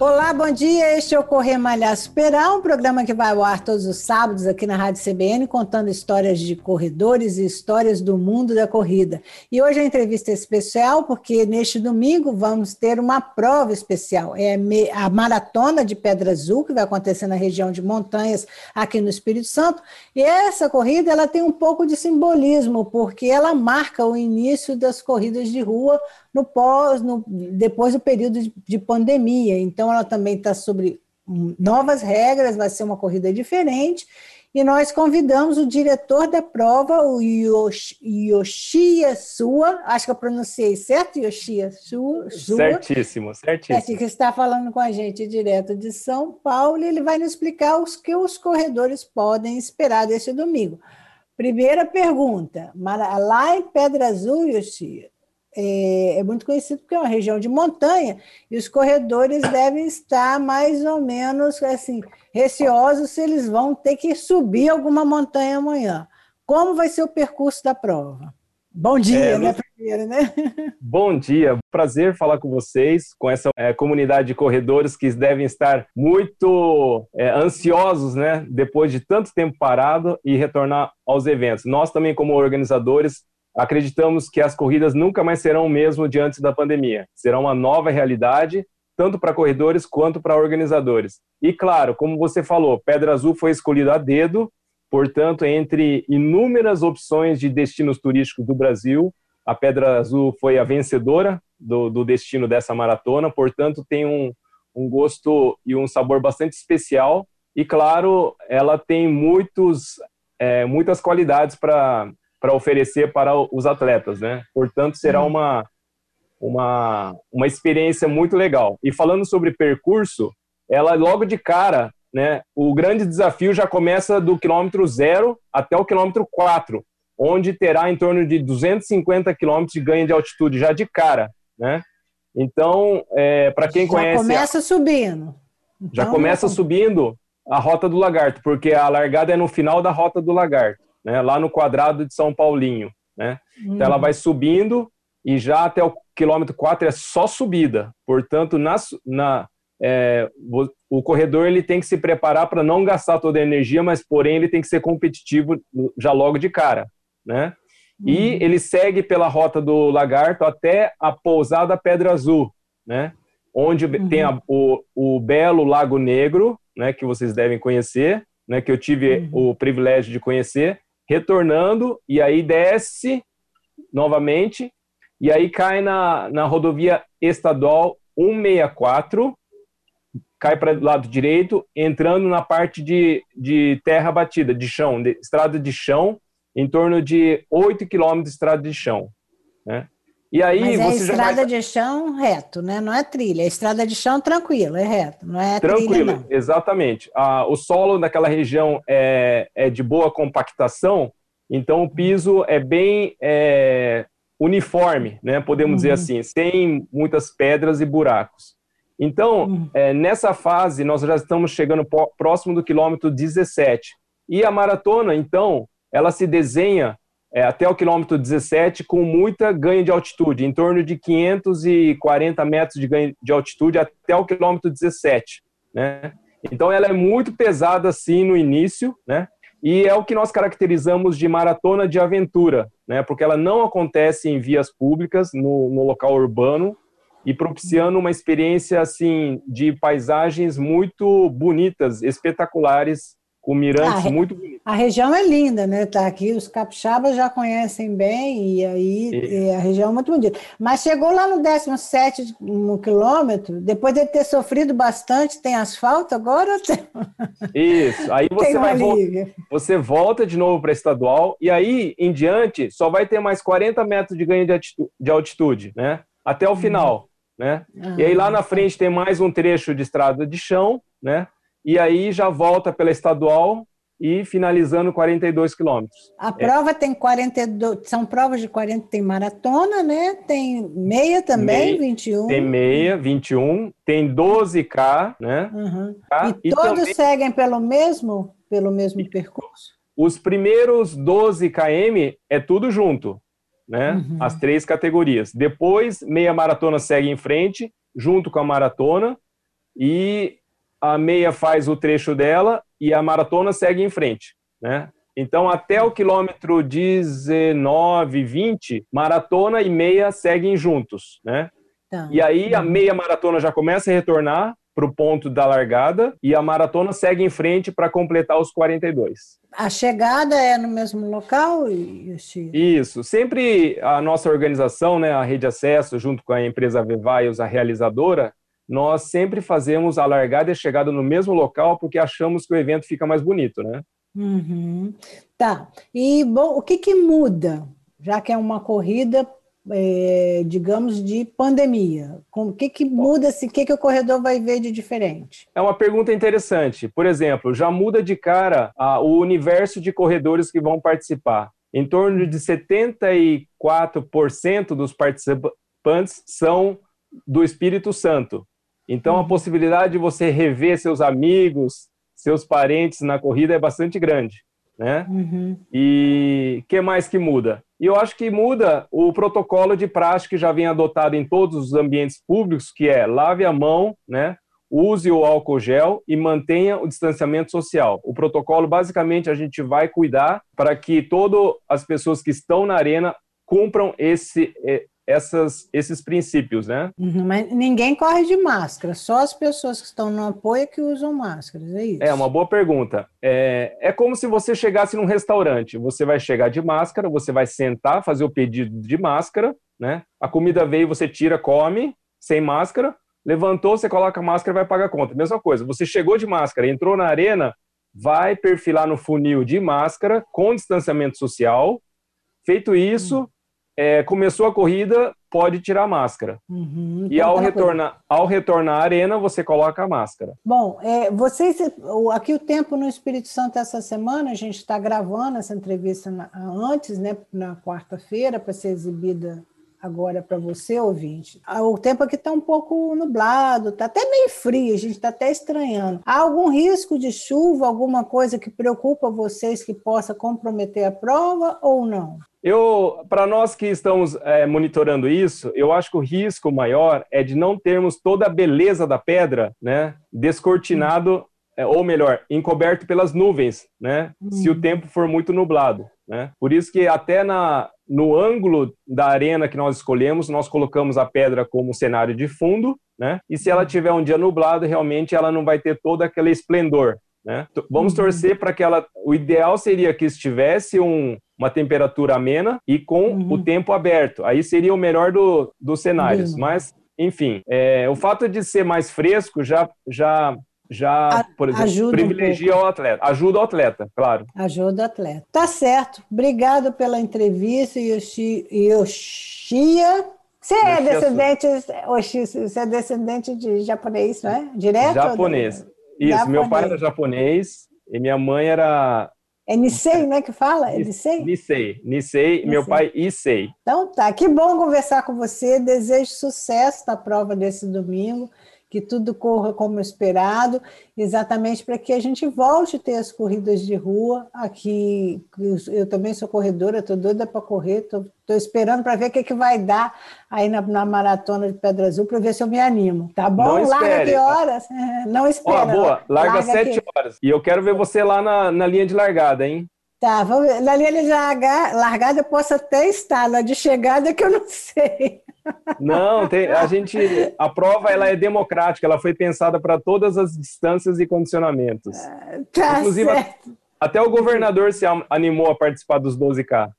Olá, bom dia. Este é o Correr Malhar Superar, um programa que vai ao ar todos os sábados aqui na Rádio CBN, contando histórias de corredores e histórias do mundo da corrida. E hoje a entrevista é especial porque neste domingo vamos ter uma prova especial. É a Maratona de Pedra Azul, que vai acontecer na região de Montanhas, aqui no Espírito Santo. E essa corrida ela tem um pouco de simbolismo, porque ela marca o início das corridas de rua no pós, no, depois do período de, de pandemia. Então, ela também está sobre novas regras, vai ser uma corrida diferente. E nós convidamos o diretor da prova, o Yoshi, Yoshia Sua, acho que eu pronunciei certo, Yoshia Sua? Certíssimo, certíssimo. Que está falando com a gente direto de São Paulo, e ele vai nos explicar os que os corredores podem esperar desse domingo. Primeira pergunta, lá em Pedra Azul, Yoshia, é, é, muito conhecido porque é uma região de montanha e os corredores devem estar mais ou menos assim receosos se eles vão ter que subir alguma montanha amanhã. Como vai ser o percurso da prova? Bom dia, é, né, primeiro, né? Bom dia, prazer falar com vocês, com essa é, comunidade de corredores que devem estar muito é, ansiosos, né, depois de tanto tempo parado e retornar aos eventos. Nós também, como organizadores, acreditamos que as corridas nunca mais serão o mesmo de antes da pandemia. Será uma nova realidade, tanto para corredores quanto para organizadores. E claro, como você falou, Pedra Azul foi escolhida a dedo, portanto, entre inúmeras opções de destinos turísticos do Brasil, a Pedra Azul foi a vencedora do, do destino dessa maratona, portanto, tem um, um gosto e um sabor bastante especial. E claro, ela tem muitos, é, muitas qualidades para para oferecer para os atletas, né? Portanto, será uhum. uma, uma, uma experiência muito legal. E falando sobre percurso, ela logo de cara, né? O grande desafio já começa do quilômetro zero até o quilômetro 4, onde terá em torno de 250 quilômetros de ganho de altitude já de cara, né? Então, é, para quem já conhece. Já começa subindo. Já então, começa subindo a Rota do Lagarto, porque a largada é no final da Rota do Lagarto né, lá no quadrado de São Paulinho. Né? Uhum. Então ela vai subindo e já até o quilômetro 4 é só subida. Portanto, na, na, é, o corredor ele tem que se preparar para não gastar toda a energia, mas porém ele tem que ser competitivo já logo de cara. Né? Uhum. E ele segue pela rota do Lagarto até a pousada Pedra Azul, né? onde uhum. tem a, o, o belo Lago Negro, né, que vocês devem conhecer, né, que eu tive uhum. o privilégio de conhecer, retornando, e aí desce novamente, e aí cai na, na rodovia estadual 164, cai para o lado direito, entrando na parte de, de terra batida, de chão, de, estrada de chão, em torno de 8 quilômetros de estrada de chão. Né? E aí Mas é estrada vai... de chão reto, né? Não é trilha. É estrada de chão tranquilo, é reto. Não é tranquilo, trilha, não. exatamente. Ah, o solo daquela região é, é de boa compactação, então o piso é bem é, uniforme, né? Podemos uhum. dizer assim, sem muitas pedras e buracos. Então, uhum. é, nessa fase, nós já estamos chegando próximo do quilômetro 17. E a maratona, então, ela se desenha é, até o quilômetro 17 com muita ganho de altitude, em torno de 540 metros de ganho de altitude até o quilômetro 17, né? Então ela é muito pesada assim no início, né? E é o que nós caracterizamos de maratona de aventura, né? Porque ela não acontece em vias públicas, no, no local urbano, e propiciando uma experiência assim de paisagens muito bonitas, espetaculares com mirantes ah, muito bonitos. A região é linda, né? Tá aqui, os capixabas já conhecem bem, e aí e... E a região é muito bonita. Mas chegou lá no 17 no quilômetro, depois de ter sofrido bastante, tem asfalto agora? Isso, aí você vai você volta de novo para estadual, e aí em diante só vai ter mais 40 metros de ganho de altitude, de altitude né? Até o final. Né? Ah, e aí lá na frente tem mais um trecho de estrada de chão, né? E aí já volta pela estadual e finalizando 42 quilômetros. A prova é. tem 42, são provas de 40, tem maratona, né? Tem meia também, meia, 21. Tem meia, 21, tem 12K, né? Uhum. K, e, e, todos também, seguem pelo mesmo pelo mesmo percurso? Os primeiros 12 km é tudo junto, né? Uhum. As três categorias. Depois, meia maratona segue em frente, junto com a maratona, e a meia faz o trecho dela e a maratona segue em frente, né? Então, até o quilômetro 19, 20, maratona e meia seguem juntos, né? Tá. E aí a meia maratona já começa a retornar para o ponto da largada e a maratona segue em frente para completar os 42. A chegada é no mesmo local? Isso. Sempre a nossa organização, né, a Rede Acesso, junto com a empresa Vevaios, a realizadora, nós sempre fazemos a largada e a chegada no mesmo local porque achamos que o evento fica mais bonito, né? Uhum. Tá. E, bom, o que, que muda, já que é uma corrida, é, digamos, de pandemia? O que, que muda-se? O que, que o corredor vai ver de diferente? É uma pergunta interessante. Por exemplo, já muda de cara a, o universo de corredores que vão participar. Em torno de 74% dos participantes são do Espírito Santo. Então, a uhum. possibilidade de você rever seus amigos, seus parentes na corrida é bastante grande, né? Uhum. E que mais que muda? E eu acho que muda o protocolo de prática que já vem adotado em todos os ambientes públicos, que é lave a mão, né? Use o álcool gel e mantenha o distanciamento social. O protocolo, basicamente, a gente vai cuidar para que todas as pessoas que estão na arena cumpram esse, eh, essas, esses princípios, né? Uhum, mas ninguém corre de máscara, só as pessoas que estão no apoio é que usam máscaras, é isso? É uma boa pergunta. É, é como se você chegasse num restaurante, você vai chegar de máscara, você vai sentar, fazer o pedido de máscara, né? A comida veio, você tira, come, sem máscara, levantou, você coloca a máscara e vai pagar a conta. Mesma coisa, você chegou de máscara, entrou na arena, vai perfilar no funil de máscara, com distanciamento social. Feito isso, hum é, começou a corrida, pode tirar a máscara. Uhum, e ao retornar, ao retornar à arena, você coloca a máscara. Bom, é, vocês, aqui o tempo no Espírito Santo essa semana, a gente está gravando essa entrevista na, antes, né, na quarta-feira, para ser exibida agora para você, ouvinte. Ah, o tempo aqui está um pouco nublado, está até meio frio, a gente está até estranhando. Há algum risco de chuva, alguma coisa que preocupa vocês que possa comprometer a prova ou não? Eu, para nós que estamos é, monitorando isso, eu acho que o risco maior é de não termos toda a beleza da pedra, né, descortinado, é, ou melhor, encoberto pelas nuvens, né, hum. se o hum. tempo for muito nublado, né. Por isso que até na no ângulo da arena que nós escolhemos, nós colocamos a pedra como cenário de fundo, né. E se ela tiver um dia nublado, realmente ela não vai ter todo aquele esplendor, né? Vamos uhum. torcer para que ela. O ideal seria que estivesse um, uma temperatura amena e com uhum. o tempo aberto. Aí seria o melhor do, dos cenários. Uhum. Mas, enfim, é, o fato de ser mais fresco já, já, já por exemplo, ajuda privilegia um o atleta. Ajuda o atleta, claro. Ajuda o atleta. Tá certo. Obrigado pela entrevista, Yoshi, Yoshia. Você é descendente, Oxi, você é descendente de japonês, não é? Direto? Japonês. Isso, japonês. meu pai era japonês e minha mãe era. É Nisei, né, que fala? É Nisei? Nisei, Nisei, meu pai Issei. Então tá, que bom conversar com você, desejo sucesso na prova desse domingo que tudo corra como esperado, exatamente para que a gente volte a ter as corridas de rua aqui. Eu também sou corredora, estou doida para correr, estou esperando para ver o que, que vai dar aí na, na maratona de Pedra Azul, para ver se eu me animo. Tá bom? Não larga que horas? Não espera. Ó, boa, larga, larga sete horas. E eu quero ver você lá na, na linha de largada, hein? Tá, vamos ver. Na linha de largada eu posso até estar, na de chegada que eu não sei. Não, tem, a gente, a prova ela é democrática, ela foi pensada para todas as distâncias e condicionamentos. Ah, tá Inclusive, certo. até o governador se animou a participar dos 12K.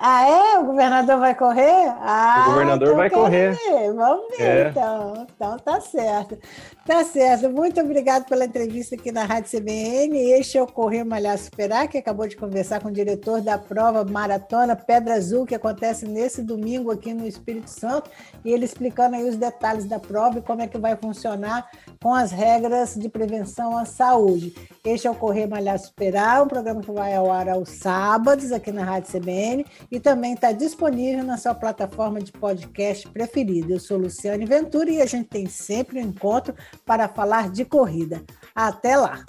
Ah, é? O governador vai correr? Ah, o governador então vai correr. Ver. Vamos ver, é. então. Então tá certo. Tá certo. Muito obrigado pela entrevista aqui na Rádio CBN. Este é o Correr Malhar Superar, que acabou de conversar com o diretor da prova Maratona Pedra Azul, que acontece nesse domingo aqui no Espírito Santo, e ele explicando aí os detalhes da prova e como é que vai funcionar com as regras de prevenção à saúde. Este é o Correr Malhar Superar, um programa que vai ao ar aos sábados aqui na Rádio CBN e também está disponível na sua plataforma de podcast preferida. Eu sou Luciane Ventura e a gente tem sempre um encontro para falar de corrida. Até lá!